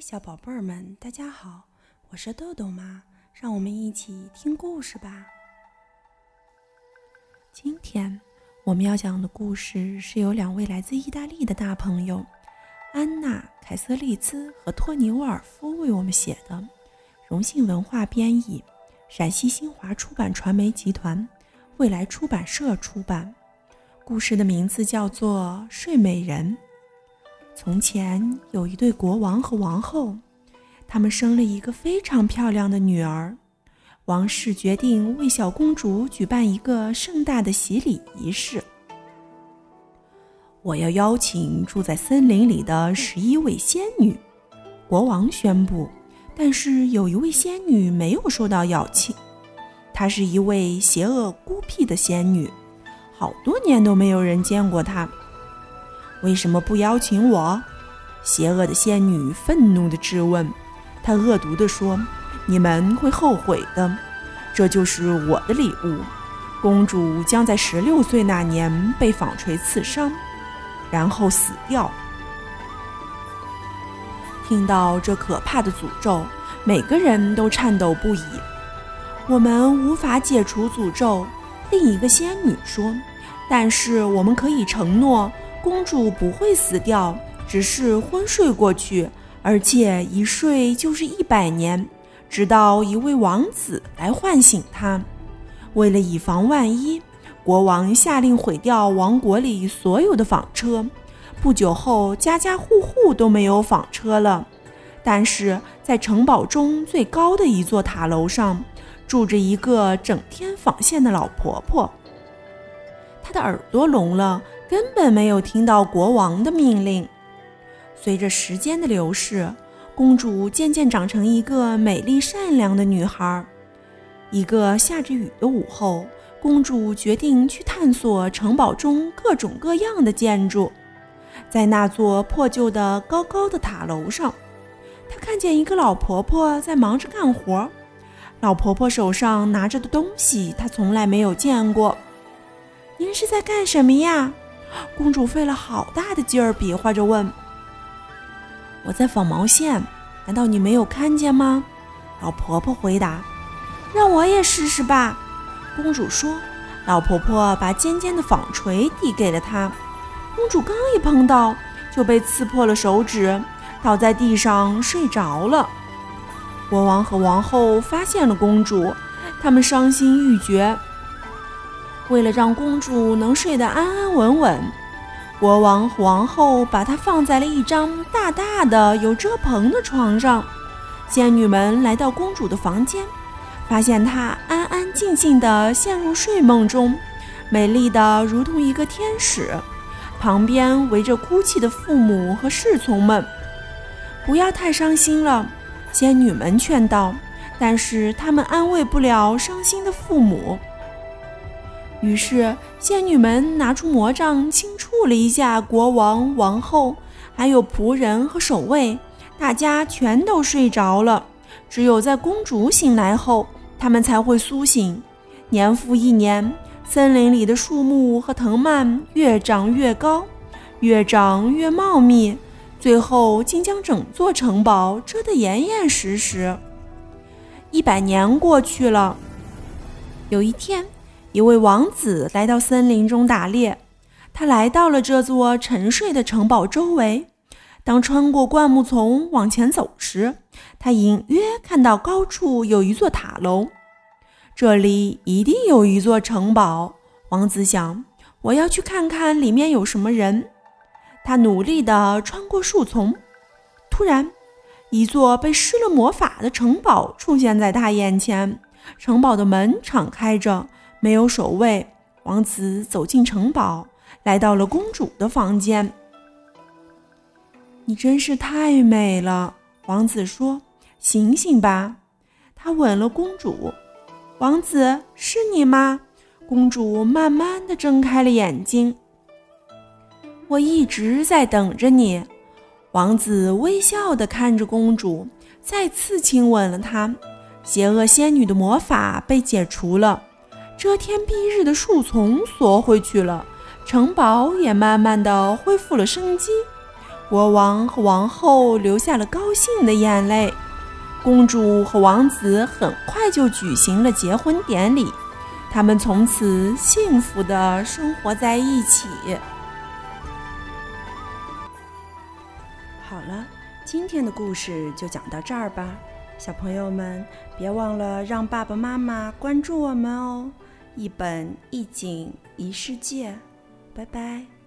小宝贝儿们，大家好，我是豆豆妈，让我们一起听故事吧。今天我们要讲的故事是由两位来自意大利的大朋友安娜·凯瑟利兹和托尼·沃尔夫为我们写的，荣幸文化编译，陕西新华出版传媒集团、未来出版社出版。故事的名字叫做《睡美人》。从前有一对国王和王后，他们生了一个非常漂亮的女儿。王室决定为小公主举办一个盛大的洗礼仪式。我要邀请住在森林里的十一位仙女，国王宣布。但是有一位仙女没有受到邀请，她是一位邪恶孤僻的仙女，好多年都没有人见过她。为什么不邀请我？邪恶的仙女愤怒地质问。她恶毒地说：“你们会后悔的。这就是我的礼物。公主将在十六岁那年被纺锤刺伤，然后死掉。”听到这可怕的诅咒，每个人都颤抖不已。我们无法解除诅咒，另一个仙女说：“但是我们可以承诺。”公主不会死掉，只是昏睡过去，而且一睡就是一百年，直到一位王子来唤醒她。为了以防万一，国王下令毁掉王国里所有的纺车。不久后，家家户户都没有纺车了。但是在城堡中最高的一座塔楼上，住着一个整天纺线的老婆婆。她的耳朵聋了。根本没有听到国王的命令。随着时间的流逝，公主渐渐长成一个美丽善良的女孩。一个下着雨的午后，公主决定去探索城堡中各种各样的建筑。在那座破旧的高高的塔楼上，她看见一个老婆婆在忙着干活。老婆婆手上拿着的东西，她从来没有见过。您是在干什么呀？公主费了好大的劲儿，比划着问：“我在纺毛线，难道你没有看见吗？”老婆婆回答：“让我也试试吧。”公主说。老婆婆把尖尖的纺锤递给了她，公主刚一碰到，就被刺破了手指，倒在地上睡着了。国王和王后发现了公主，他们伤心欲绝。为了让公主能睡得安安稳稳，国王和王后把她放在了一张大大的有遮棚的床上。仙女们来到公主的房间，发现她安安静静地陷入睡梦中，美丽的如同一个天使。旁边围着哭泣的父母和侍从们。不要太伤心了，仙女们劝道。但是他们安慰不了伤心的父母。于是，仙女们拿出魔杖，轻触了一下国王、王后，还有仆人和守卫，大家全都睡着了。只有在公主醒来后，他们才会苏醒。年复一年，森林里的树木和藤蔓越长越高，越长越茂密，最后竟将整座城堡遮得严严实实。一百年过去了，有一天。一位王子来到森林中打猎，他来到了这座沉睡的城堡周围。当穿过灌木丛往前走时，他隐约看到高处有一座塔楼，这里一定有一座城堡。王子想：“我要去看看里面有什么人。”他努力地穿过树丛，突然，一座被施了魔法的城堡出现在他眼前。城堡的门敞开着。没有守卫，王子走进城堡，来到了公主的房间。你真是太美了，王子说：“醒醒吧！”他吻了公主。王子，是你吗？公主慢慢的睁开了眼睛。我一直在等着你。王子微笑的看着公主，再次亲吻了她。邪恶仙女的魔法被解除了。遮天蔽日的树丛缩回去了，城堡也慢慢的恢复了生机。国王和王后流下了高兴的眼泪。公主和王子很快就举行了结婚典礼，他们从此幸福的生活在一起。好了，今天的故事就讲到这儿吧，小朋友们别忘了让爸爸妈妈关注我们哦！一本一景一世界，拜拜。